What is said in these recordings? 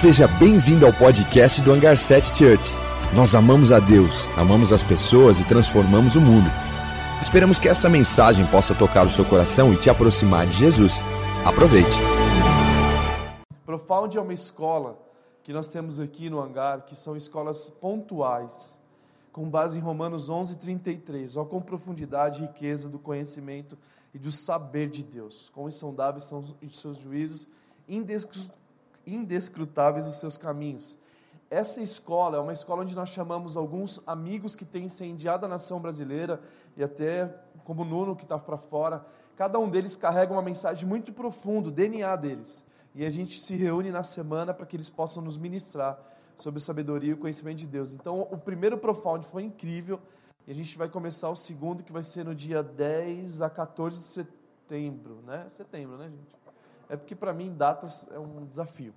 Seja bem-vindo ao podcast do Hangar 7 Church. Nós amamos a Deus, amamos as pessoas e transformamos o mundo. Esperamos que essa mensagem possa tocar o seu coração e te aproximar de Jesus. Aproveite. Profound é uma escola que nós temos aqui no hangar, que são escolas pontuais, com base em Romanos 11:33, ó com profundidade e riqueza do conhecimento e do saber de Deus. Quão insondáveis são os seus juízos, indescrutáveis os seus caminhos. Essa escola é uma escola onde nós chamamos alguns amigos que têm incendiado a nação brasileira e até como o Nuno que está para fora. Cada um deles carrega uma mensagem muito profunda, o DNA deles. E a gente se reúne na semana para que eles possam nos ministrar sobre sabedoria e o conhecimento de Deus. Então, o primeiro Profound foi incrível e a gente vai começar o segundo, que vai ser no dia 10 a 14 de setembro, né? Setembro, né, gente? É porque para mim datas é um desafio.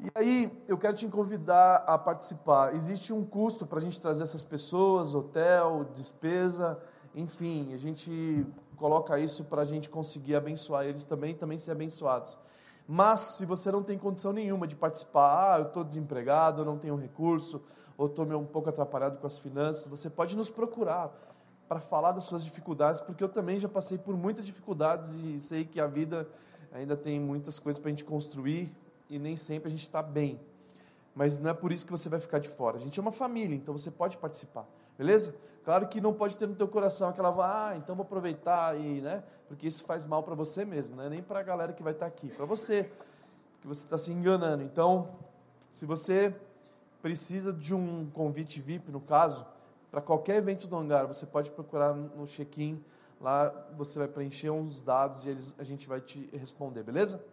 E aí, eu quero te convidar a participar. Existe um custo para a gente trazer essas pessoas, hotel, despesa, enfim, a gente coloca isso para a gente conseguir abençoar eles também também ser abençoados. Mas, se você não tem condição nenhuma de participar, ah, eu estou desempregado, eu não tenho recurso, ou estou um pouco atrapalhado com as finanças, você pode nos procurar para falar das suas dificuldades, porque eu também já passei por muitas dificuldades e sei que a vida ainda tem muitas coisas para a gente construir e nem sempre a gente está bem. Mas não é por isso que você vai ficar de fora. A gente é uma família, então você pode participar, beleza? Claro que não pode ter no teu coração aquela, ah, então vou aproveitar e, né? Porque isso faz mal para você mesmo, né? Nem para a galera que vai estar tá aqui, para você, que você está se enganando. Então, se você precisa de um convite VIP, no caso, para qualquer evento do hangar, você pode procurar no check-in Lá você vai preencher uns dados e eles, a gente vai te responder, beleza?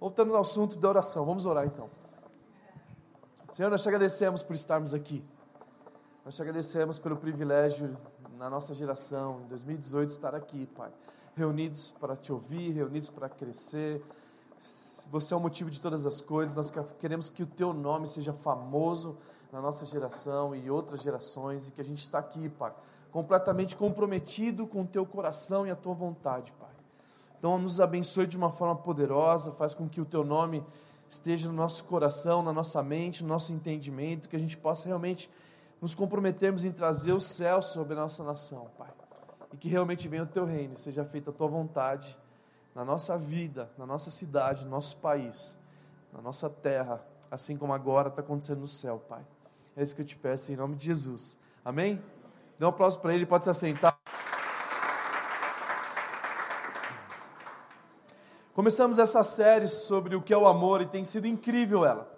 Voltando ao assunto da oração, vamos orar então. Senhor, nós te agradecemos por estarmos aqui. Nós te agradecemos pelo privilégio na nossa geração, em 2018, estar aqui, Pai. Reunidos para te ouvir, reunidos para crescer. Você é o motivo de todas as coisas. Nós queremos que o teu nome seja famoso na nossa geração e outras gerações e que a gente está aqui, Pai completamente comprometido com o teu coração e a tua vontade, Pai. Então, nos abençoe de uma forma poderosa, faz com que o teu nome esteja no nosso coração, na nossa mente, no nosso entendimento, que a gente possa realmente nos comprometermos em trazer o céu sobre a nossa nação, Pai. E que realmente venha o teu reino, seja feita a tua vontade na nossa vida, na nossa cidade, no nosso país, na nossa terra, assim como agora está acontecendo no céu, Pai. É isso que eu te peço em nome de Jesus. Amém? Dê um aplauso para ele, pode se assentar. Começamos essa série sobre o que é o amor e tem sido incrível ela.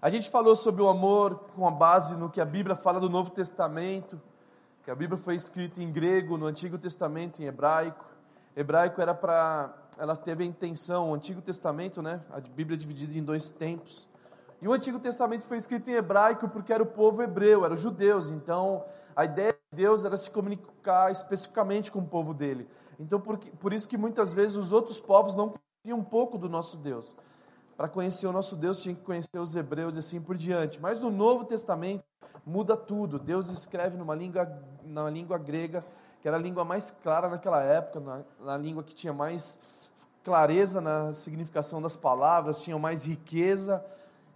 A gente falou sobre o amor com a base no que a Bíblia fala do Novo Testamento, que a Bíblia foi escrita em grego, no Antigo Testamento em hebraico. Hebraico era para, ela teve a intenção, o Antigo Testamento, né? A Bíblia é dividida em dois tempos. E o Antigo Testamento foi escrito em hebraico porque era o povo hebreu, eram os judeus. Então, a ideia de Deus era se comunicar especificamente com o povo dele. Então, por, por isso que muitas vezes os outros povos não conheciam um pouco do nosso Deus. Para conhecer o nosso Deus, tinha que conhecer os hebreus e assim por diante. Mas no Novo Testamento muda tudo. Deus escreve numa língua, na língua grega, que era a língua mais clara naquela época, na, na língua que tinha mais clareza na significação das palavras, tinha mais riqueza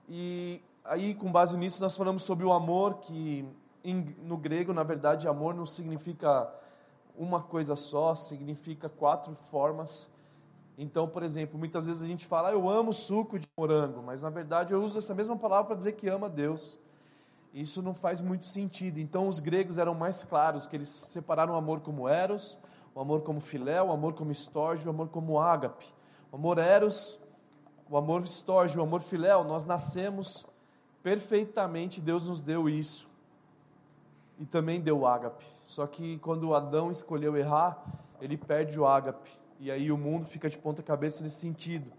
e aí, com base nisso, nós falamos sobre o amor, que no grego, na verdade, amor não significa uma coisa só, significa quatro formas. Então, por exemplo, muitas vezes a gente fala, ah, eu amo suco de morango, mas na verdade eu uso essa mesma palavra para dizer que ama Deus. Isso não faz muito sentido. Então, os gregos eram mais claros, que eles separaram o amor como eros, o amor como filé, o amor como estorge, o amor como ágape. O amor eros o amor estorge, o amor filéu, nós nascemos perfeitamente, Deus nos deu isso. E também deu o ágape. Só que quando Adão escolheu errar, ele perde o ágape. E aí o mundo fica de ponta cabeça nesse sentido.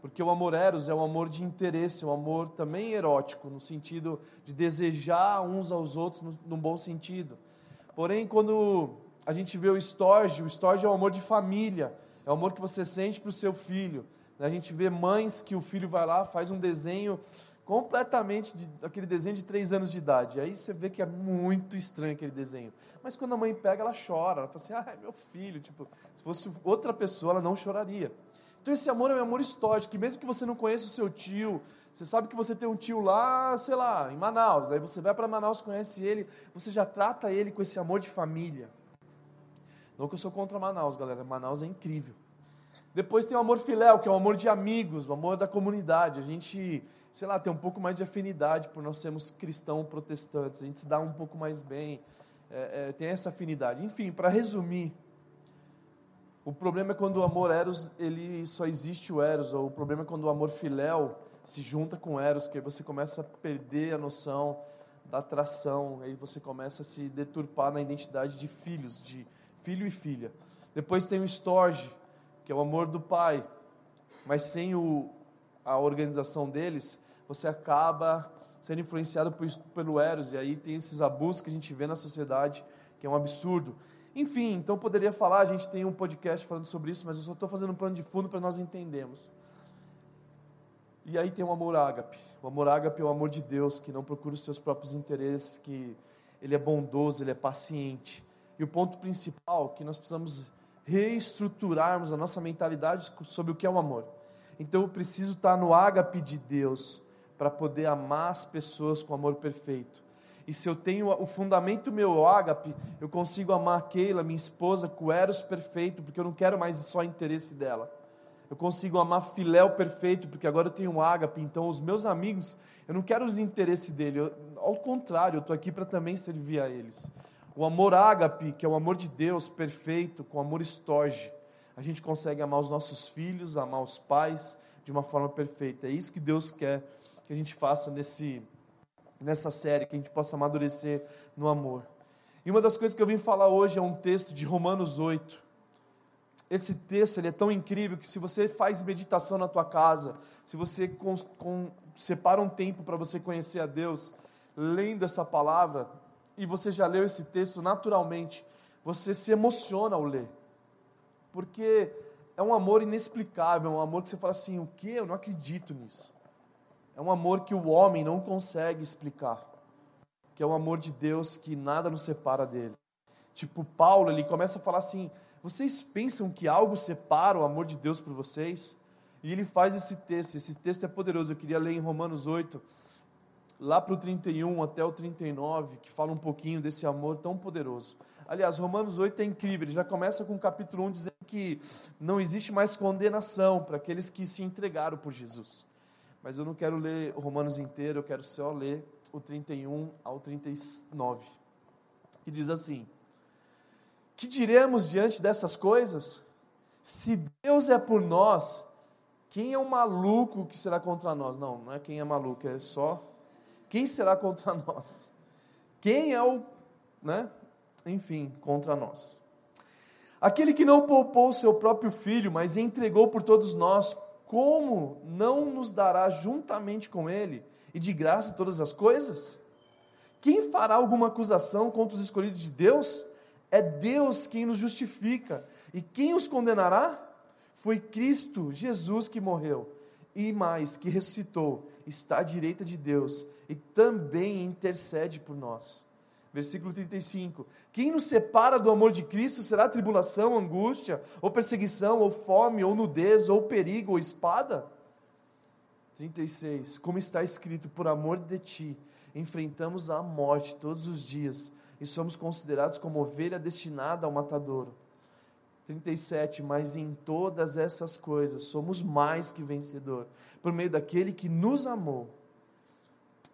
Porque o amor eros é um amor de interesse, um amor também erótico, no sentido de desejar uns aos outros, no, num bom sentido. Porém, quando a gente vê o estorge, o estorge é o amor de família, é o amor que você sente para o seu filho, a gente vê mães que o filho vai lá, faz um desenho completamente, de, aquele desenho de três anos de idade. Aí você vê que é muito estranho aquele desenho. Mas quando a mãe pega, ela chora. Ela fala assim, ah, é meu filho. Tipo, se fosse outra pessoa, ela não choraria. Então esse amor é um amor histórico, que mesmo que você não conheça o seu tio, Você sabe que você tem um tio lá, sei lá, em Manaus. Aí você vai para Manaus, conhece ele, você já trata ele com esse amor de família. Não que eu sou contra Manaus, galera. Manaus é incrível. Depois tem o amor filéu, que é o amor de amigos, o amor da comunidade. A gente, sei lá, tem um pouco mais de afinidade por nós sermos cristãos protestantes. A gente se dá um pouco mais bem, é, é, tem essa afinidade. Enfim, para resumir, o problema é quando o amor eros, ele só existe o eros, ou o problema é quando o amor filéu se junta com eros, que aí você começa a perder a noção da atração, aí você começa a se deturpar na identidade de filhos, de filho e filha. Depois tem o storge, que é o amor do pai, mas sem o, a organização deles, você acaba sendo influenciado por, pelo eros, e aí tem esses abusos que a gente vê na sociedade, que é um absurdo. Enfim, então poderia falar, a gente tem um podcast falando sobre isso, mas eu só estou fazendo um plano de fundo para nós entendermos. E aí tem o amor ágape. O amor ágape é o amor de Deus, que não procura os seus próprios interesses, que ele é bondoso, ele é paciente. E o ponto principal que nós precisamos reestruturarmos a nossa mentalidade sobre o que é o amor. Então eu preciso estar no ágape de Deus para poder amar as pessoas com amor perfeito. E se eu tenho o fundamento meu, o ágape, eu consigo amar a Keila, minha esposa, com o eros perfeito, porque eu não quero mais só interesse dela. Eu consigo amar filéu perfeito, porque agora eu tenho um ágape, então os meus amigos, eu não quero os interesses dele, eu, ao contrário, eu estou aqui para também servir a eles. O amor ágape, que é o amor de Deus perfeito, com amor estorge, a gente consegue amar os nossos filhos, amar os pais de uma forma perfeita. É isso que Deus quer que a gente faça nesse nessa série, que a gente possa amadurecer no amor. E uma das coisas que eu vim falar hoje é um texto de Romanos 8. Esse texto ele é tão incrível que se você faz meditação na tua casa, se você com, com, separa um tempo para você conhecer a Deus, lendo essa palavra, e você já leu esse texto, naturalmente, você se emociona ao ler. Porque é um amor inexplicável, é um amor que você fala assim: o que? Eu não acredito nisso. É um amor que o homem não consegue explicar. Que é o amor de Deus que nada nos separa dele. Tipo, Paulo, ele começa a falar assim: vocês pensam que algo separa o amor de Deus por vocês? E ele faz esse texto, esse texto é poderoso. Eu queria ler em Romanos 8, lá para o 31 até o 39, que fala um pouquinho desse amor tão poderoso. Aliás, Romanos 8 é incrível, ele já começa com o capítulo 1 dizendo que não existe mais condenação para aqueles que se entregaram por Jesus mas eu não quero ler Romanos inteiro, eu quero só ler o 31 ao 39, que diz assim: Que diremos diante dessas coisas? Se Deus é por nós, quem é o maluco que será contra nós? Não, não é quem é maluco, é só quem será contra nós? Quem é o, né? Enfim, contra nós. Aquele que não poupou o seu próprio filho, mas entregou por todos nós, como não nos dará juntamente com Ele e de graça todas as coisas? Quem fará alguma acusação contra os escolhidos de Deus? É Deus quem nos justifica. E quem os condenará? Foi Cristo Jesus que morreu e mais, que ressuscitou, está à direita de Deus e também intercede por nós. Versículo 35. Quem nos separa do amor de Cristo será tribulação, angústia, ou perseguição, ou fome, ou nudez, ou perigo, ou espada? 36. Como está escrito, por amor de ti, enfrentamos a morte todos os dias e somos considerados como ovelha destinada ao matadouro. 37. Mas em todas essas coisas somos mais que vencedor, por meio daquele que nos amou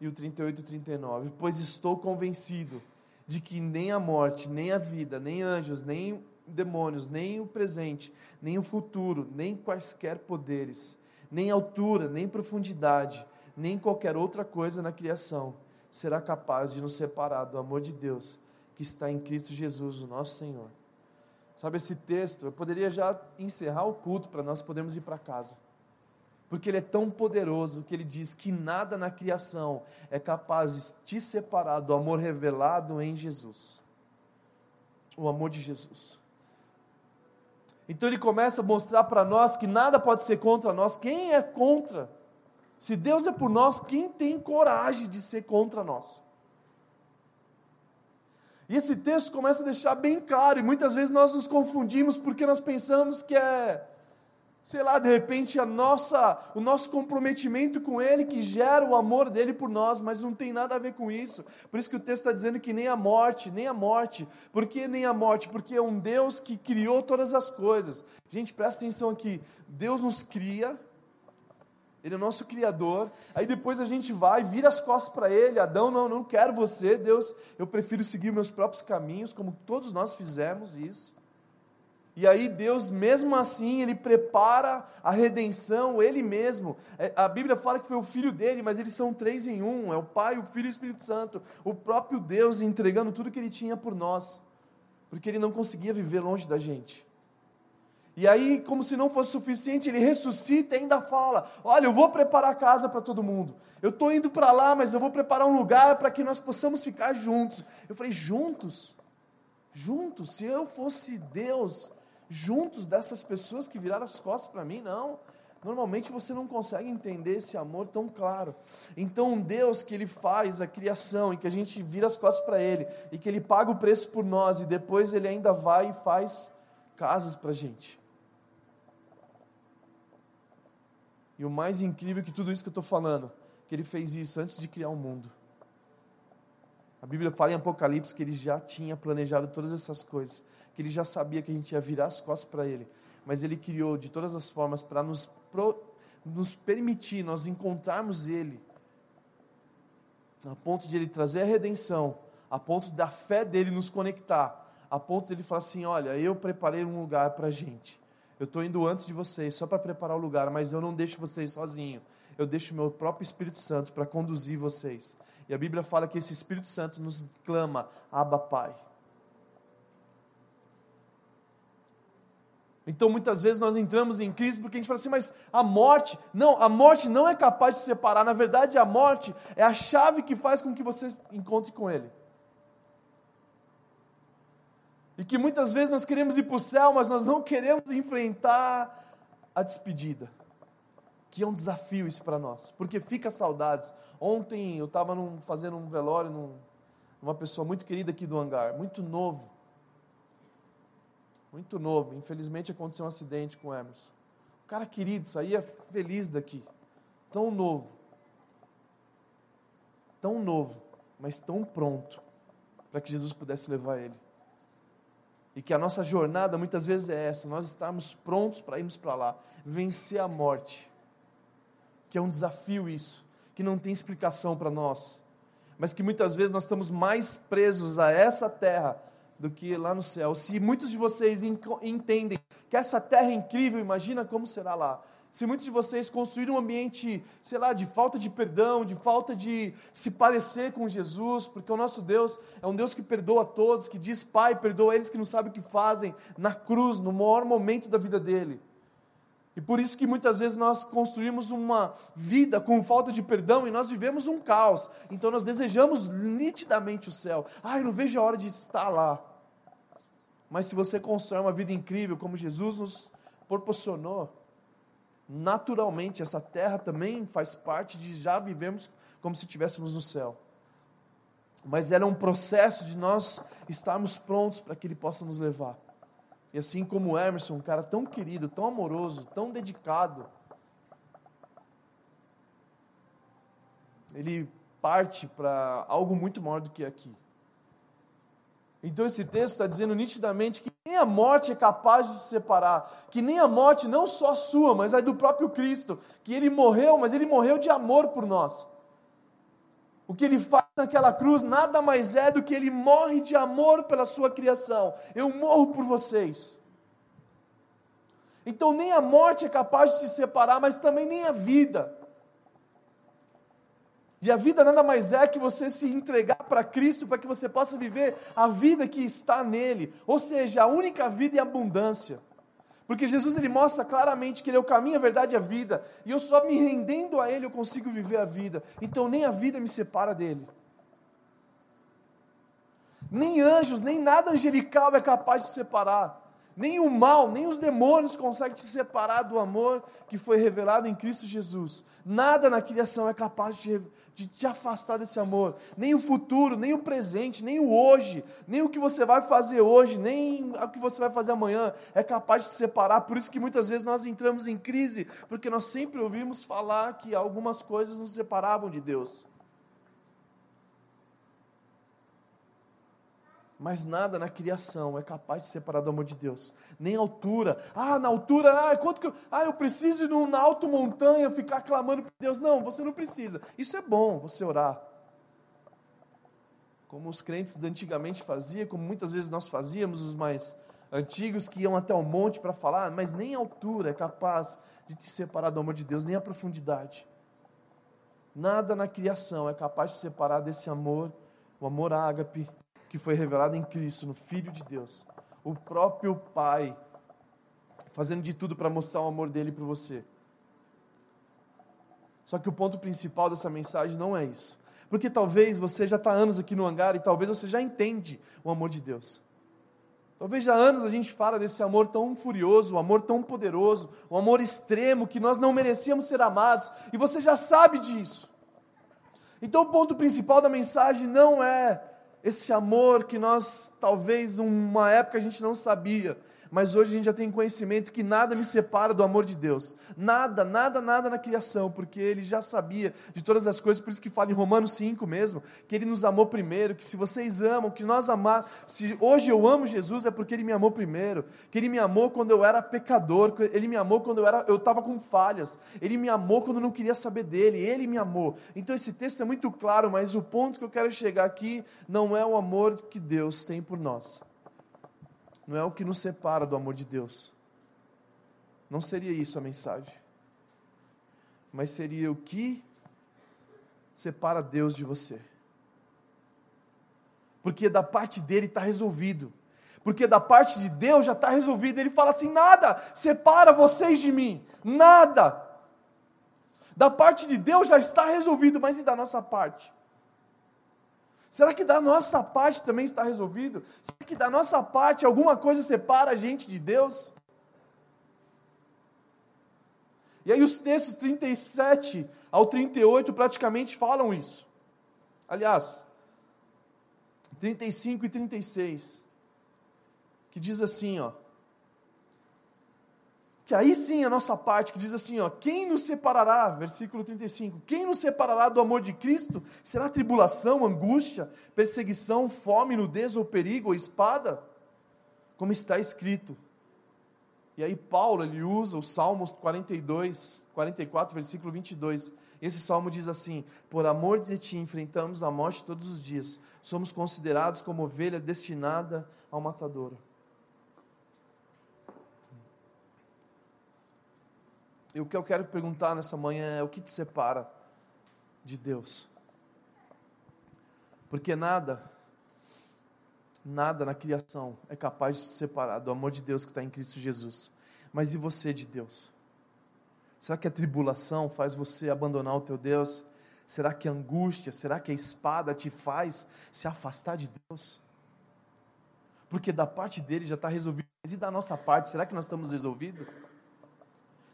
e o 38 e 39. Pois estou convencido de que nem a morte, nem a vida, nem anjos, nem demônios, nem o presente, nem o futuro, nem quaisquer poderes, nem altura, nem profundidade, nem qualquer outra coisa na criação será capaz de nos separar do amor de Deus que está em Cristo Jesus, o nosso Senhor. Sabe esse texto? Eu poderia já encerrar o culto para nós podermos ir para casa porque Ele é tão poderoso que Ele diz que nada na criação é capaz de te separar do amor revelado em Jesus o amor de Jesus. Então Ele começa a mostrar para nós que nada pode ser contra nós. Quem é contra? Se Deus é por nós, quem tem coragem de ser contra nós? E esse texto começa a deixar bem claro, e muitas vezes nós nos confundimos porque nós pensamos que é sei lá, de repente a nossa, o nosso comprometimento com Ele que gera o amor dele por nós, mas não tem nada a ver com isso. Por isso que o texto está dizendo que nem a morte, nem a morte. Por que nem a morte? Porque é um Deus que criou todas as coisas. Gente, presta atenção aqui. Deus nos cria, Ele é o nosso Criador. Aí depois a gente vai, vira as costas para Ele. Adão, não, não quero você, Deus. Eu prefiro seguir meus próprios caminhos, como todos nós fizemos isso. E aí Deus, mesmo assim, ele prepara a redenção, ele mesmo. É, a Bíblia fala que foi o filho dele, mas eles são três em um: é o Pai, o Filho e o Espírito Santo. O próprio Deus entregando tudo que ele tinha por nós, porque ele não conseguia viver longe da gente. E aí, como se não fosse suficiente, ele ressuscita e ainda fala: Olha, eu vou preparar casa para todo mundo. Eu estou indo para lá, mas eu vou preparar um lugar para que nós possamos ficar juntos. Eu falei: Juntos? Juntos? Se eu fosse Deus, juntos dessas pessoas que viraram as costas para mim, não. Normalmente você não consegue entender esse amor tão claro. Então, um Deus que ele faz a criação e que a gente vira as costas para ele e que ele paga o preço por nós e depois ele ainda vai e faz casas para a gente. E o mais incrível que tudo isso que eu estou falando, que ele fez isso antes de criar o mundo. A Bíblia fala em Apocalipse que ele já tinha planejado todas essas coisas que ele já sabia que a gente ia virar as costas para ele, mas ele criou de todas as formas para nos, pro, nos permitir nós encontrarmos ele, a ponto de ele trazer a redenção, a ponto da fé dele nos conectar, a ponto de ele falar assim: Olha, eu preparei um lugar para a gente. Eu estou indo antes de vocês, só para preparar o lugar, mas eu não deixo vocês sozinhos. Eu deixo o meu próprio Espírito Santo para conduzir vocês. E a Bíblia fala que esse Espírito Santo nos clama, Abba Pai. Então muitas vezes nós entramos em crise porque a gente fala assim, mas a morte, não, a morte não é capaz de separar. Na verdade, a morte é a chave que faz com que você encontre com Ele. E que muitas vezes nós queremos ir para o céu, mas nós não queremos enfrentar a despedida. Que é um desafio isso para nós, porque fica saudades. Ontem eu estava fazendo um velório num, numa pessoa muito querida aqui do hangar, muito novo muito novo. Infelizmente aconteceu um acidente com o Emerson. O cara querido, saía feliz daqui. Tão novo. Tão novo, mas tão pronto para que Jesus pudesse levar ele. E que a nossa jornada muitas vezes é essa, nós estamos prontos para irmos para lá, vencer a morte. Que é um desafio isso, que não tem explicação para nós, mas que muitas vezes nós estamos mais presos a essa terra do que lá no céu. Se muitos de vocês entendem que essa terra é incrível, imagina como será lá. Se muitos de vocês construíram um ambiente, sei lá, de falta de perdão, de falta de se parecer com Jesus, porque o nosso Deus é um Deus que perdoa a todos, que diz, Pai, perdoa eles que não sabem o que fazem, na cruz, no maior momento da vida dele. E por isso que muitas vezes nós construímos uma vida com falta de perdão e nós vivemos um caos. Então nós desejamos nitidamente o céu. Ah, eu não vejo a hora de estar lá. Mas se você constrói uma vida incrível como Jesus nos proporcionou, naturalmente essa terra também faz parte de já vivemos como se estivéssemos no céu. Mas ela é um processo de nós estarmos prontos para que Ele possa nos levar. E assim como o Emerson, um cara tão querido, tão amoroso, tão dedicado, ele parte para algo muito maior do que aqui. Então esse texto está dizendo nitidamente que nem a morte é capaz de se separar, que nem a morte, não só a sua, mas a do próprio Cristo, que ele morreu, mas ele morreu de amor por nós. O que ele faz naquela cruz nada mais é do que ele morre de amor pela sua criação. Eu morro por vocês. Então nem a morte é capaz de se separar, mas também nem a vida. E a vida nada mais é que você se entregar para Cristo para que você possa viver a vida que está nele, ou seja, a única vida e abundância. Porque Jesus ele mostra claramente que ele é o caminho, a verdade e a vida, e eu só me rendendo a ele eu consigo viver a vida. Então nem a vida me separa dele. Nem anjos, nem nada angelical é capaz de separar. Nem o mal, nem os demônios conseguem te separar do amor que foi revelado em Cristo Jesus. Nada na criação é capaz de, de te afastar desse amor. Nem o futuro, nem o presente, nem o hoje, nem o que você vai fazer hoje, nem o que você vai fazer amanhã é capaz de te separar. Por isso que muitas vezes nós entramos em crise, porque nós sempre ouvimos falar que algumas coisas nos separavam de Deus. Mas nada na criação é capaz de separar do amor de Deus. Nem altura. Ah, na altura, ah, quanto que eu, ah, eu preciso ir na alta montanha ficar clamando por Deus. Não, você não precisa. Isso é bom, você orar. Como os crentes de antigamente faziam, como muitas vezes nós fazíamos, os mais antigos que iam até o monte para falar, mas nem a altura é capaz de te separar do amor de Deus, nem a profundidade. Nada na criação é capaz de separar desse amor, o amor ágape, que foi revelado em Cristo, no Filho de Deus. O próprio Pai, fazendo de tudo para mostrar o amor dele para você. Só que o ponto principal dessa mensagem não é isso. Porque talvez você já está anos aqui no hangar e talvez você já entende o amor de Deus. Talvez já há anos a gente fala desse amor tão furioso, um amor tão poderoso, um amor extremo que nós não merecíamos ser amados, e você já sabe disso. Então o ponto principal da mensagem não é esse amor que nós, talvez, uma época a gente não sabia, mas hoje a gente já tem conhecimento que nada me separa do amor de Deus. Nada, nada, nada na criação, porque ele já sabia de todas as coisas, por isso que fala em Romanos 5 mesmo, que ele nos amou primeiro, que se vocês amam, que nós amar, se hoje eu amo Jesus é porque ele me amou primeiro, que ele me amou quando eu era pecador, ele me amou quando eu era eu estava com falhas, ele me amou quando eu não queria saber dele, ele me amou. Então esse texto é muito claro, mas o ponto que eu quero chegar aqui não é o amor que Deus tem por nós não é o que nos separa do amor de Deus. Não seria isso a mensagem. Mas seria o que separa Deus de você. Porque da parte dele está resolvido. Porque da parte de Deus já está resolvido. Ele fala assim: nada separa vocês de mim. Nada. Da parte de Deus já está resolvido, mas e da nossa parte? Será que da nossa parte também está resolvido? Será que da nossa parte alguma coisa separa a gente de Deus? E aí os textos 37 ao 38 praticamente falam isso. Aliás, 35 e 36, que diz assim, ó: que aí sim a nossa parte, que diz assim, ó, quem nos separará, versículo 35, quem nos separará do amor de Cristo? Será tribulação, angústia, perseguição, fome, nudez ou perigo ou espada? Como está escrito. E aí Paulo, ele usa o Salmos 42, 44, versículo 22. Esse salmo diz assim: Por amor de ti enfrentamos a morte todos os dias, somos considerados como ovelha destinada ao matadouro. E o que eu quero perguntar nessa manhã é: o que te separa de Deus? Porque nada, nada na criação é capaz de te separar do amor de Deus que está em Cristo Jesus. Mas e você de Deus? Será que a tribulação faz você abandonar o teu Deus? Será que a angústia, será que a espada te faz se afastar de Deus? Porque da parte dele já está resolvido. Mas e da nossa parte, será que nós estamos resolvidos?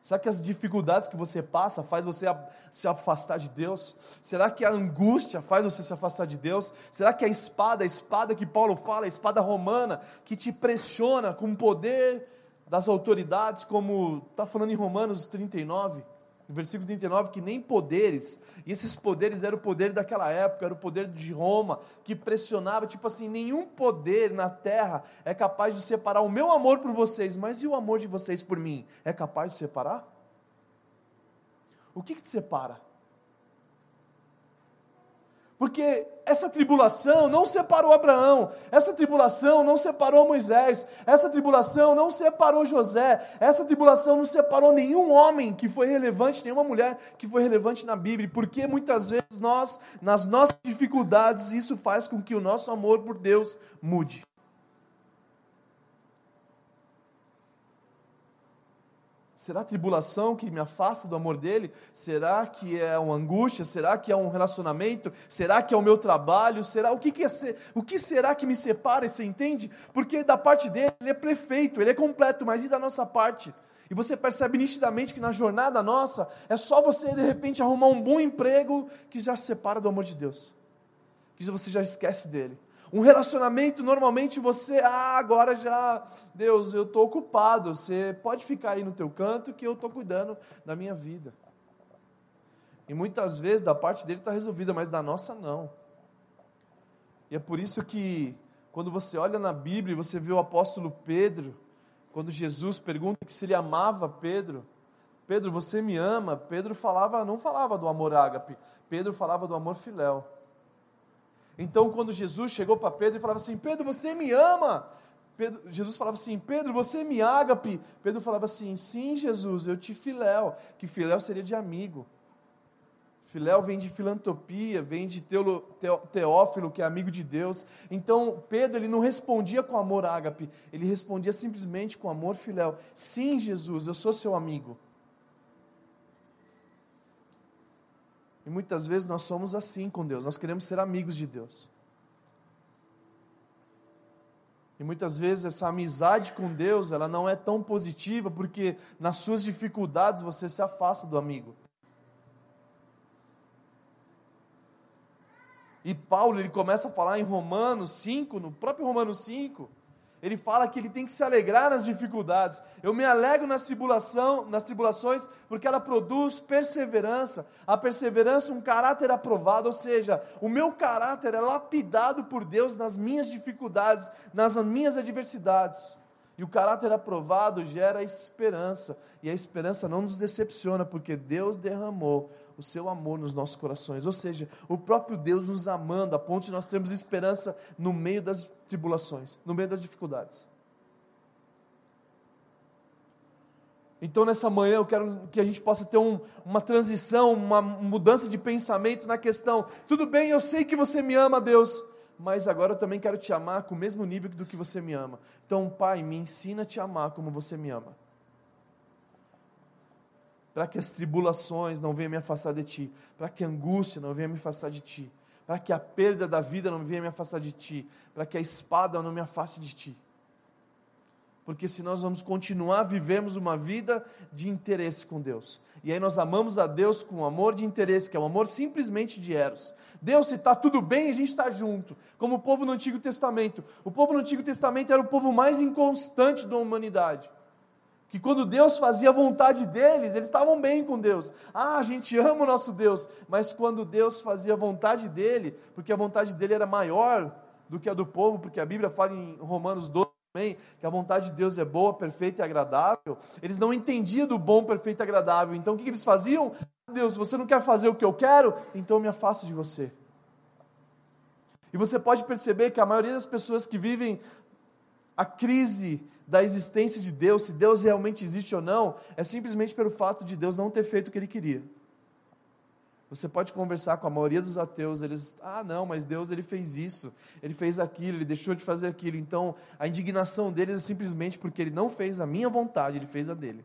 Será que as dificuldades que você passa faz você se afastar de Deus? Será que a angústia faz você se afastar de Deus? Será que a espada, a espada que Paulo fala, a espada romana, que te pressiona com o poder das autoridades, como está falando em Romanos 39, no versículo 39, que nem poderes, e esses poderes eram o poder daquela época, era o poder de Roma, que pressionava, tipo assim, nenhum poder na terra é capaz de separar o meu amor por vocês, mas e o amor de vocês por mim? É capaz de separar? O que, que te separa? Porque essa tribulação não separou Abraão, essa tribulação não separou Moisés, essa tribulação não separou José, essa tribulação não separou nenhum homem que foi relevante, nenhuma mulher que foi relevante na Bíblia, porque muitas vezes nós, nas nossas dificuldades, isso faz com que o nosso amor por Deus mude. Será tribulação que me afasta do amor dele? Será que é uma angústia? Será que é um relacionamento? Será que é o meu trabalho? Será o que, que é ser? O que será que me separa? Você entende? Porque da parte dele ele é perfeito, ele é completo, mas e da nossa parte? E você percebe nitidamente que na jornada nossa é só você de repente arrumar um bom emprego que já se separa do amor de Deus. Que você já esquece dele. Um relacionamento, normalmente você, ah, agora já, Deus, eu estou ocupado, você pode ficar aí no teu canto que eu estou cuidando da minha vida. E muitas vezes da parte dele está resolvida, mas da nossa não. E é por isso que, quando você olha na Bíblia e você vê o apóstolo Pedro, quando Jesus pergunta se ele amava Pedro, Pedro, você me ama? Pedro falava, não falava do amor ágape, Pedro falava do amor filéu. Então, quando Jesus chegou para Pedro e falava assim: Pedro, você me ama? Pedro, Jesus falava assim: Pedro, você me ágape? Pedro falava assim: Sim, Jesus, eu te filéu. Que filéu seria de amigo. Filéu vem de filantropia, vem de teolo, teófilo, que é amigo de Deus. Então, Pedro ele não respondia com amor ágape, ele respondia simplesmente com amor filéu. Sim, Jesus, eu sou seu amigo. E muitas vezes nós somos assim com Deus, nós queremos ser amigos de Deus. E muitas vezes essa amizade com Deus, ela não é tão positiva, porque nas suas dificuldades você se afasta do amigo. E Paulo, ele começa a falar em Romanos 5, no próprio Romanos 5, ele fala que ele tem que se alegrar nas dificuldades. Eu me alegro nas tribulação, nas tribulações, porque ela produz perseverança. A perseverança, um caráter aprovado, ou seja, o meu caráter é lapidado por Deus nas minhas dificuldades, nas minhas adversidades. E o caráter aprovado gera esperança, e a esperança não nos decepciona, porque Deus derramou o seu amor nos nossos corações. Ou seja, o próprio Deus nos amando, a ponto de nós termos esperança no meio das tribulações, no meio das dificuldades. Então, nessa manhã, eu quero que a gente possa ter um, uma transição, uma mudança de pensamento na questão: tudo bem, eu sei que você me ama, Deus, mas agora eu também quero te amar com o mesmo nível do que você me ama. Então, Pai, me ensina a te amar como você me ama para que as tribulações não venham me afastar de ti, para que a angústia não venha me afastar de ti, para que a perda da vida não venha me afastar de ti, para que a espada não me afaste de ti. Porque se nós vamos continuar, vivemos uma vida de interesse com Deus. E aí nós amamos a Deus com amor de interesse, que é um amor simplesmente de eros. Deus, se está tudo bem, a gente está junto. Como o povo no Antigo Testamento. O povo no Antigo Testamento era o povo mais inconstante da humanidade que quando Deus fazia a vontade deles, eles estavam bem com Deus. Ah, a gente ama o nosso Deus, mas quando Deus fazia a vontade dele, porque a vontade dele era maior do que a do povo, porque a Bíblia fala em Romanos 12 também, que a vontade de Deus é boa, perfeita e agradável, eles não entendiam do bom, perfeito e agradável. Então o que eles faziam? Deus, você não quer fazer o que eu quero? Então eu me afasto de você. E você pode perceber que a maioria das pessoas que vivem a crise da existência de Deus, se Deus realmente existe ou não, é simplesmente pelo fato de Deus não ter feito o que ele queria. Você pode conversar com a maioria dos ateus, eles, ah, não, mas Deus ele fez isso, ele fez aquilo, ele deixou de fazer aquilo. Então, a indignação deles é simplesmente porque ele não fez a minha vontade, ele fez a dele.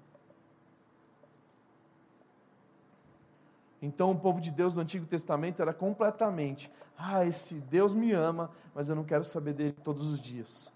Então, o povo de Deus no Antigo Testamento era completamente, ah, esse Deus me ama, mas eu não quero saber dele todos os dias.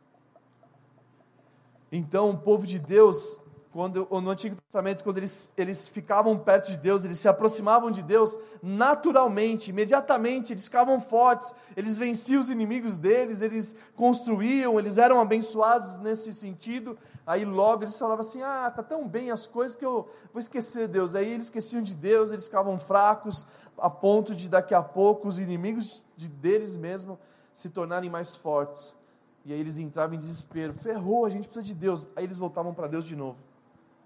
Então, o povo de Deus, quando no Antigo Testamento, quando eles, eles ficavam perto de Deus, eles se aproximavam de Deus naturalmente, imediatamente, eles ficavam fortes, eles venciam os inimigos deles, eles construíam, eles eram abençoados nesse sentido. Aí logo eles falavam assim: Ah, tá tão bem as coisas que eu vou esquecer Deus. Aí eles esqueciam de Deus, eles ficavam fracos, a ponto de daqui a pouco os inimigos de, deles mesmo se tornarem mais fortes. E aí eles entravam em desespero. Ferrou, a gente precisa de Deus. Aí eles voltavam para Deus de novo.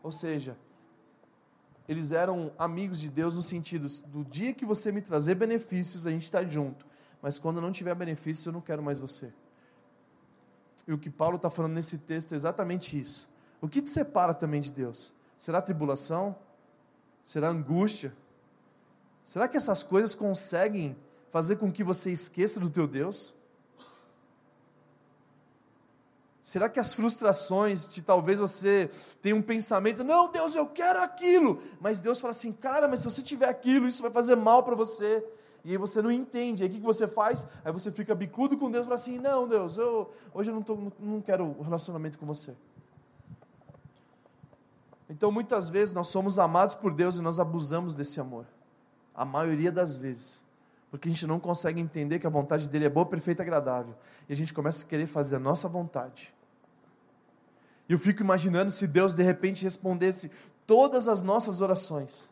Ou seja, eles eram amigos de Deus no sentido do dia que você me trazer benefícios, a gente está junto. Mas quando não tiver benefícios, eu não quero mais você. E o que Paulo está falando nesse texto é exatamente isso. O que te separa também de Deus? Será tribulação? Será angústia? Será que essas coisas conseguem fazer com que você esqueça do teu Deus? Será que as frustrações de talvez você tenha um pensamento, não, Deus, eu quero aquilo, mas Deus fala assim, cara, mas se você tiver aquilo, isso vai fazer mal para você. E aí você não entende. Aí o que você faz? Aí você fica bicudo com Deus e fala assim, não, Deus, eu, hoje eu não, tô, não quero um relacionamento com você. Então muitas vezes nós somos amados por Deus e nós abusamos desse amor. A maioria das vezes porque a gente não consegue entender que a vontade dele é boa, perfeita e agradável. E a gente começa a querer fazer a nossa vontade. E eu fico imaginando se Deus de repente respondesse todas as nossas orações.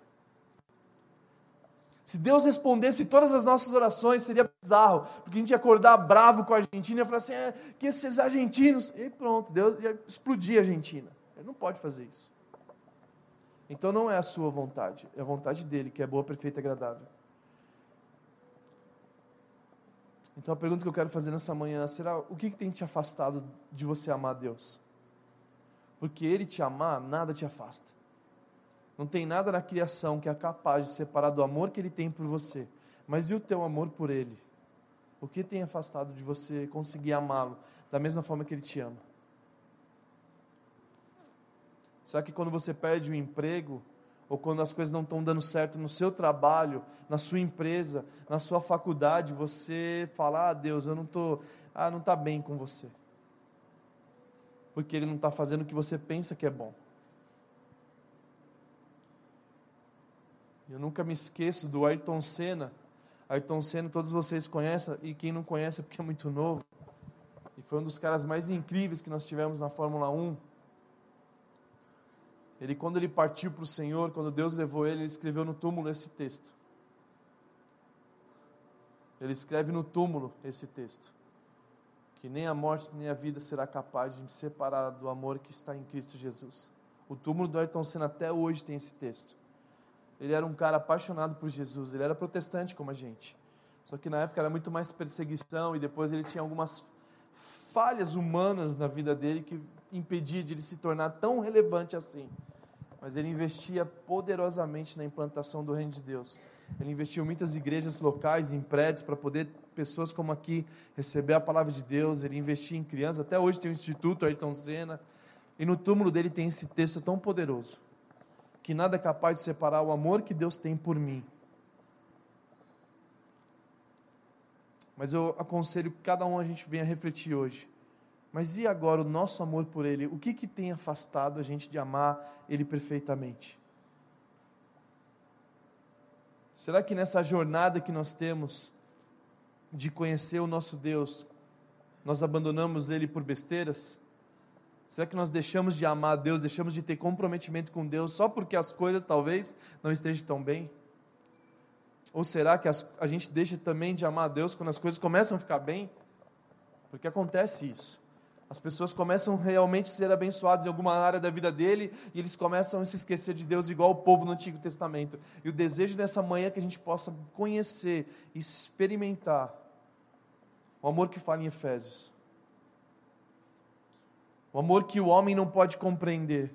Se Deus respondesse todas as nossas orações, seria bizarro, porque a gente ia acordar bravo com a Argentina e falar assim: é, que esses argentinos. E pronto, Deus ia explodir a Argentina. Ele não pode fazer isso. Então não é a sua vontade, é a vontade dele, que é boa, perfeita e agradável. Então a pergunta que eu quero fazer nessa manhã será: o que, que tem te afastado de você amar Deus? Porque Ele te amar, nada te afasta. Não tem nada na criação que é capaz de separar do amor que Ele tem por você. Mas e o teu amor por Ele? O que tem afastado de você conseguir amá-lo da mesma forma que Ele te ama? Será que quando você perde o emprego, ou quando as coisas não estão dando certo no seu trabalho, na sua empresa, na sua faculdade, você fala: "Ah, Deus, eu não tô, ah, não está bem com você". Porque ele não está fazendo o que você pensa que é bom. Eu nunca me esqueço do Ayrton Senna. Ayrton Senna, todos vocês conhecem, e quem não conhece é porque é muito novo. E foi um dos caras mais incríveis que nós tivemos na Fórmula 1 ele, quando ele partiu para o Senhor, quando Deus levou ele, ele escreveu no túmulo esse texto. Ele escreve no túmulo esse texto. Que nem a morte nem a vida será capaz de me separar do amor que está em Cristo Jesus. O túmulo do Ayrton Senna até hoje tem esse texto. Ele era um cara apaixonado por Jesus, ele era protestante como a gente. Só que na época era muito mais perseguição e depois ele tinha algumas falhas humanas na vida dele que impedia de ele se tornar tão relevante assim mas ele investia poderosamente na implantação do reino de Deus. Ele investiu em muitas igrejas locais, em prédios, para poder pessoas como aqui receber a palavra de Deus. Ele investia em crianças. Até hoje tem o Instituto Ayrton Senna. E no túmulo dele tem esse texto tão poderoso: que nada é capaz de separar o amor que Deus tem por mim. Mas eu aconselho que cada um a gente venha refletir hoje. Mas e agora o nosso amor por Ele? O que, que tem afastado a gente de amar Ele perfeitamente? Será que nessa jornada que nós temos de conhecer o nosso Deus, nós abandonamos Ele por besteiras? Será que nós deixamos de amar Deus, deixamos de ter comprometimento com Deus só porque as coisas talvez não estejam tão bem? Ou será que as, a gente deixa também de amar Deus quando as coisas começam a ficar bem? Porque acontece isso. As pessoas começam realmente a ser abençoadas em alguma área da vida dele e eles começam a se esquecer de Deus igual o povo no Antigo Testamento. E o desejo dessa manhã é que a gente possa conhecer, experimentar o amor que fala em Efésios. O amor que o homem não pode compreender.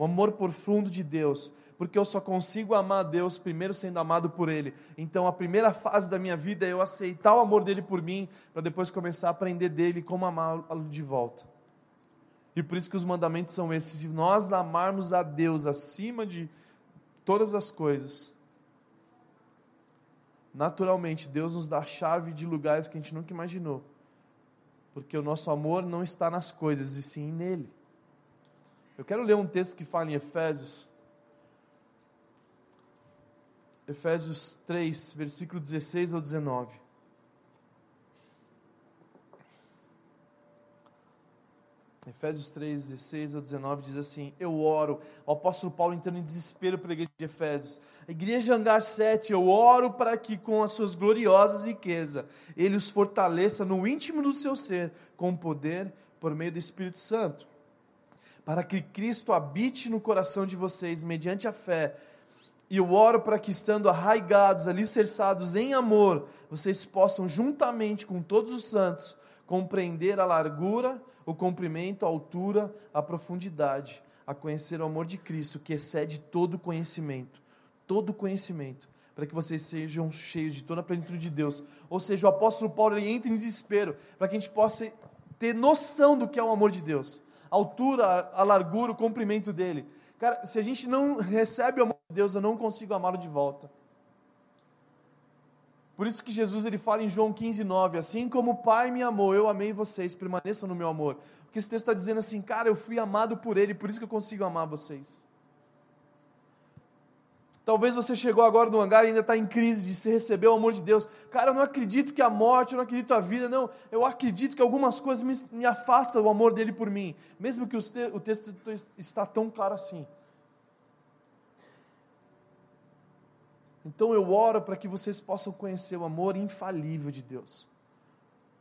O amor profundo de Deus porque eu só consigo amar a Deus primeiro sendo amado por Ele. Então a primeira fase da minha vida é eu aceitar o amor dele por mim, para depois começar a aprender dele como amá-lo de volta. E por isso que os mandamentos são esses: se nós amarmos a Deus acima de todas as coisas, naturalmente Deus nos dá a chave de lugares que a gente nunca imaginou. Porque o nosso amor não está nas coisas, e sim nele. Eu quero ler um texto que fala em Efésios, Efésios 3, versículo 16 ao 19. Efésios 3, 16 ao 19 diz assim: Eu oro, o apóstolo Paulo entrando em desespero para a igreja de Efésios. A igreja Hangar 7, eu oro para que com as suas gloriosas riquezas ele os fortaleça no íntimo do seu ser, com poder por meio do Espírito Santo, para que Cristo habite no coração de vocês mediante a fé e eu oro para que, estando arraigados, alicerçados em amor, vocês possam, juntamente com todos os santos, compreender a largura, o comprimento, a altura, a profundidade, a conhecer o amor de Cristo, que excede todo conhecimento. Todo conhecimento. Para que vocês sejam cheios de toda a plenitude de Deus. Ou seja, o apóstolo Paulo ele entra em desespero, para que a gente possa ter noção do que é o amor de Deus. A altura, a largura, o comprimento dele. Cara, se a gente não recebe o amor de Deus, eu não consigo amá-lo de volta. Por isso que Jesus ele fala em João 15, 9, assim como o Pai me amou, eu amei vocês, permaneçam no meu amor. Porque esse texto está dizendo assim, cara, eu fui amado por Ele, por isso que eu consigo amar vocês. Talvez você chegou agora no hangar e ainda está em crise de se receber o amor de Deus. Cara, eu não acredito que a morte, eu não acredito a vida, não. Eu acredito que algumas coisas me, me afastam do amor dele por mim. Mesmo que o texto está tão claro assim. Então eu oro para que vocês possam conhecer o amor infalível de Deus.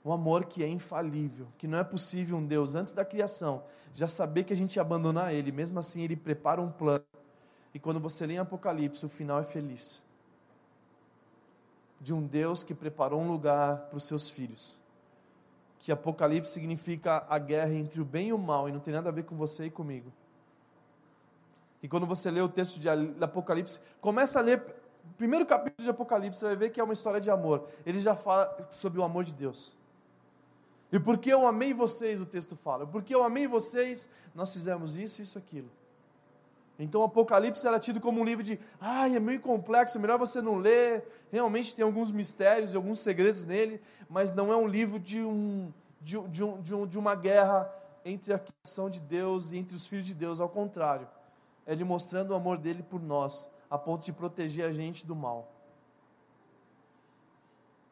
Um amor que é infalível, que não é possível um Deus, antes da criação, já saber que a gente ia abandonar Ele, mesmo assim Ele prepara um plano e quando você lê em Apocalipse, o final é feliz. De um Deus que preparou um lugar para os seus filhos. Que Apocalipse significa a guerra entre o bem e o mal, e não tem nada a ver com você e comigo. E quando você lê o texto de Apocalipse, começa a ler o primeiro capítulo de Apocalipse, você vai ver que é uma história de amor. Ele já fala sobre o amor de Deus. E porque eu amei vocês, o texto fala. Porque eu amei vocês, nós fizemos isso, isso, aquilo. Então o Apocalipse era tido como um livro de, ai, é meio complexo, melhor você não ler. Realmente tem alguns mistérios e alguns segredos nele, mas não é um livro de, um, de, de, um, de, um, de uma guerra entre a criação de Deus e entre os filhos de Deus. Ao contrário, é ele mostrando o amor dele por nós, a ponto de proteger a gente do mal.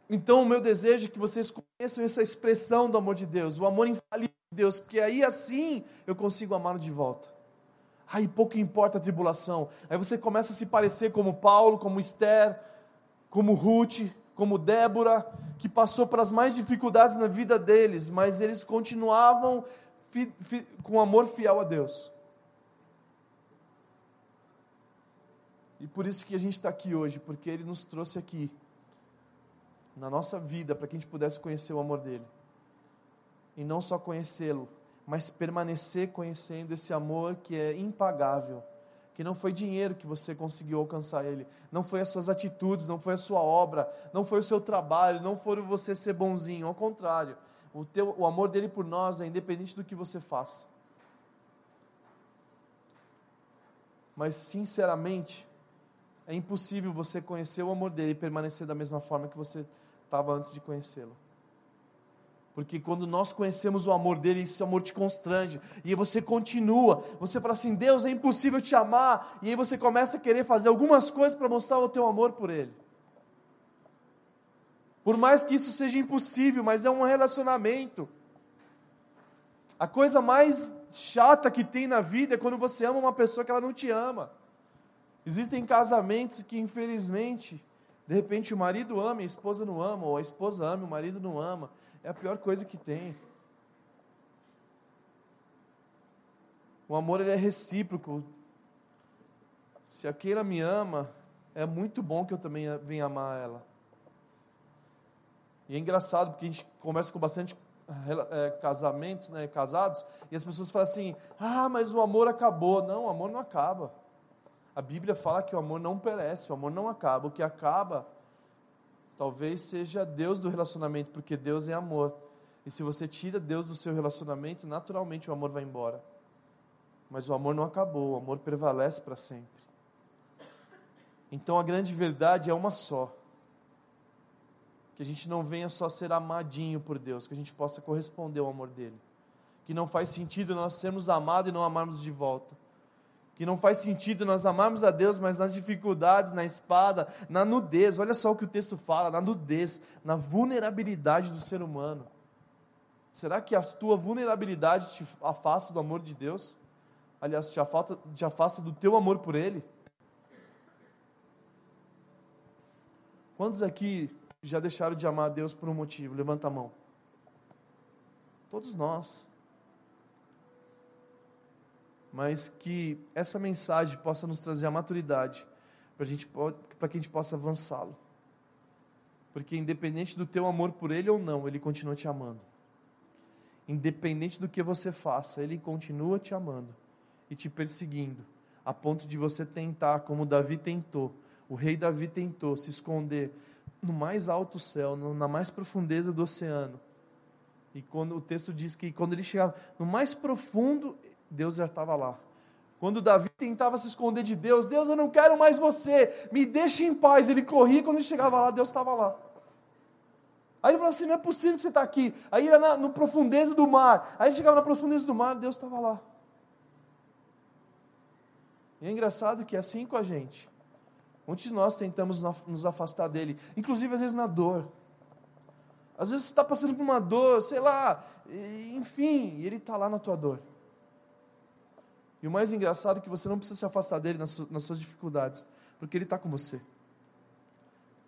Então, o meu desejo é que vocês conheçam essa expressão do amor de Deus, o amor infalível de Deus, porque aí assim eu consigo amá-lo de volta. Aí pouco importa a tribulação. Aí você começa a se parecer como Paulo, como Esther, como Ruth, como Débora, que passou pelas mais dificuldades na vida deles, mas eles continuavam fi, fi, com amor fiel a Deus. E por isso que a gente está aqui hoje, porque Ele nos trouxe aqui, na nossa vida, para que a gente pudesse conhecer o amor dEle. E não só conhecê-lo, mas permanecer conhecendo esse amor que é impagável, que não foi dinheiro que você conseguiu alcançar ele, não foi as suas atitudes, não foi a sua obra, não foi o seu trabalho, não foi você ser bonzinho, ao contrário, o, teu, o amor dele por nós é independente do que você faça. Mas, sinceramente, é impossível você conhecer o amor dele e permanecer da mesma forma que você estava antes de conhecê-lo. Porque quando nós conhecemos o amor dele, esse amor te constrange. E aí você continua. Você fala assim: Deus, é impossível te amar. E aí você começa a querer fazer algumas coisas para mostrar o teu amor por ele. Por mais que isso seja impossível, mas é um relacionamento. A coisa mais chata que tem na vida é quando você ama uma pessoa que ela não te ama. Existem casamentos que, infelizmente, de repente o marido ama e a esposa não ama, ou a esposa ama e o marido não ama é a pior coisa que tem. O amor ele é recíproco. Se aquela me ama, é muito bom que eu também venha amar ela. E é engraçado porque a gente conversa com bastante é, casamentos, né, casados, e as pessoas falam assim: ah, mas o amor acabou. Não, o amor não acaba. A Bíblia fala que o amor não perece, o amor não acaba. O que acaba Talvez seja Deus do relacionamento, porque Deus é amor. E se você tira Deus do seu relacionamento, naturalmente o amor vai embora. Mas o amor não acabou, o amor prevalece para sempre. Então a grande verdade é uma só. Que a gente não venha só ser amadinho por Deus, que a gente possa corresponder ao amor dele. Que não faz sentido nós sermos amados e não amarmos de volta que não faz sentido nós amarmos a Deus, mas nas dificuldades, na espada, na nudez. Olha só o que o texto fala: na nudez, na vulnerabilidade do ser humano. Será que a tua vulnerabilidade te afasta do amor de Deus? Aliás, te afasta, te afasta do teu amor por Ele? Quantos aqui já deixaram de amar a Deus por um motivo? Levanta a mão. Todos nós mas que essa mensagem possa nos trazer a maturidade para que a gente possa avançá-lo. Porque independente do teu amor por ele ou não, ele continua te amando. Independente do que você faça, ele continua te amando e te perseguindo, a ponto de você tentar, como Davi tentou, o rei Davi tentou se esconder no mais alto céu, na mais profundeza do oceano. E quando o texto diz que quando ele chegava no mais profundo, Deus já estava lá. Quando Davi tentava se esconder de Deus, Deus, eu não quero mais você, me deixe em paz. Ele corria, quando ele chegava lá, Deus estava lá. Aí ele falou assim: não é possível que você está aqui. Aí ia na profundeza do mar. Aí ele chegava na profundeza do mar, Deus estava lá. E é engraçado que é assim com a gente. Muitos de nós tentamos nos afastar dele, inclusive às vezes na dor. Às vezes você está passando por uma dor, sei lá, enfim, e ele está lá na tua dor. E o mais engraçado é que você não precisa se afastar dele nas, suas dificuldades, porque ele está com você.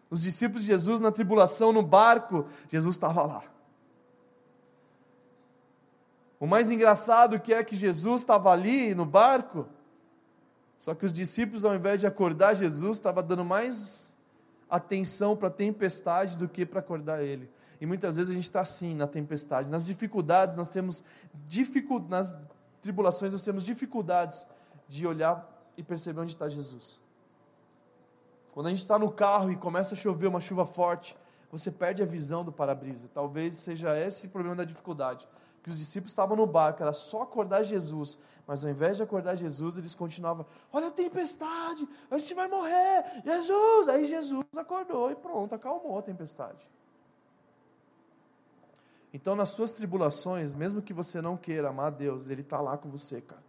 Os discípulos de Jesus na tribulação, no barco, Jesus estava lá. O mais engraçado que é que Jesus estava ali no barco, só que os discípulos, ao invés de acordar Jesus, estavam dando mais atenção para a tempestade do que para acordar ele. E muitas vezes a gente está assim na tempestade. Nas dificuldades, nós temos dificuldades, tribulações, nós temos dificuldades de olhar e perceber onde está Jesus. Quando a gente está no carro e começa a chover uma chuva forte, você perde a visão do para-brisa. Talvez seja esse o problema da dificuldade. Que os discípulos estavam no barco, era só acordar Jesus. Mas ao invés de acordar Jesus, eles continuavam: Olha a tempestade, a gente vai morrer, Jesus! Aí Jesus acordou e pronto, acalmou a tempestade. Então, nas suas tribulações, mesmo que você não queira amar Deus, Ele está lá com você, cara.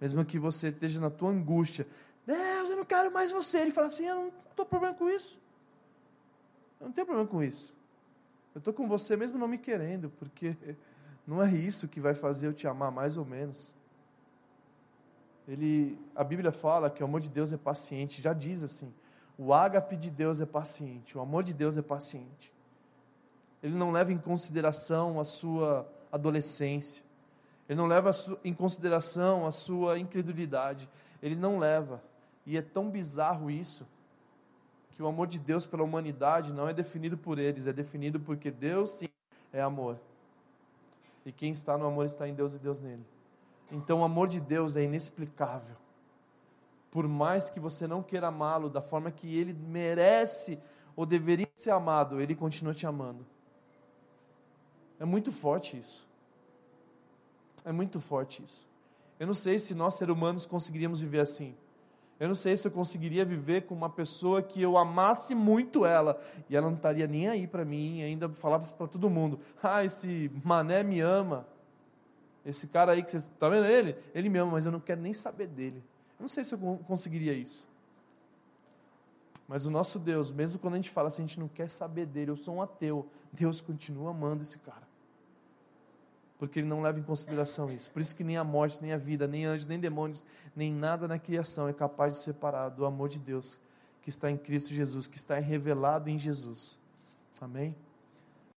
Mesmo que você esteja na tua angústia, Deus, eu não quero mais você. Ele fala assim: Eu não estou problema com isso. Eu não tenho problema com isso. Eu estou com você mesmo não me querendo, porque não é isso que vai fazer eu te amar mais ou menos. Ele, a Bíblia fala que o amor de Deus é paciente, já diz assim: o ágape de Deus é paciente, o amor de Deus é paciente ele não leva em consideração a sua adolescência, ele não leva em consideração a sua incredulidade, ele não leva. E é tão bizarro isso, que o amor de Deus pela humanidade não é definido por eles, é definido porque Deus sim é amor. E quem está no amor está em Deus e Deus nele. Então o amor de Deus é inexplicável. Por mais que você não queira amá-lo da forma que ele merece ou deveria ser amado, ele continua te amando. É muito forte isso. É muito forte isso. Eu não sei se nós, seres humanos, conseguiríamos viver assim. Eu não sei se eu conseguiria viver com uma pessoa que eu amasse muito ela e ela não estaria nem aí para mim, ainda falava para todo mundo: "Ah, esse mané me ama. Esse cara aí que você está vendo ele, ele me ama, mas eu não quero nem saber dele". Eu não sei se eu conseguiria isso. Mas o nosso Deus, mesmo quando a gente fala assim, a gente não quer saber dele, eu sou um ateu, Deus continua amando esse cara porque ele não leva em consideração isso. Por isso que nem a morte, nem a vida, nem anjos, nem demônios, nem nada na criação é capaz de separar do amor de Deus que está em Cristo Jesus, que está revelado em Jesus. Amém?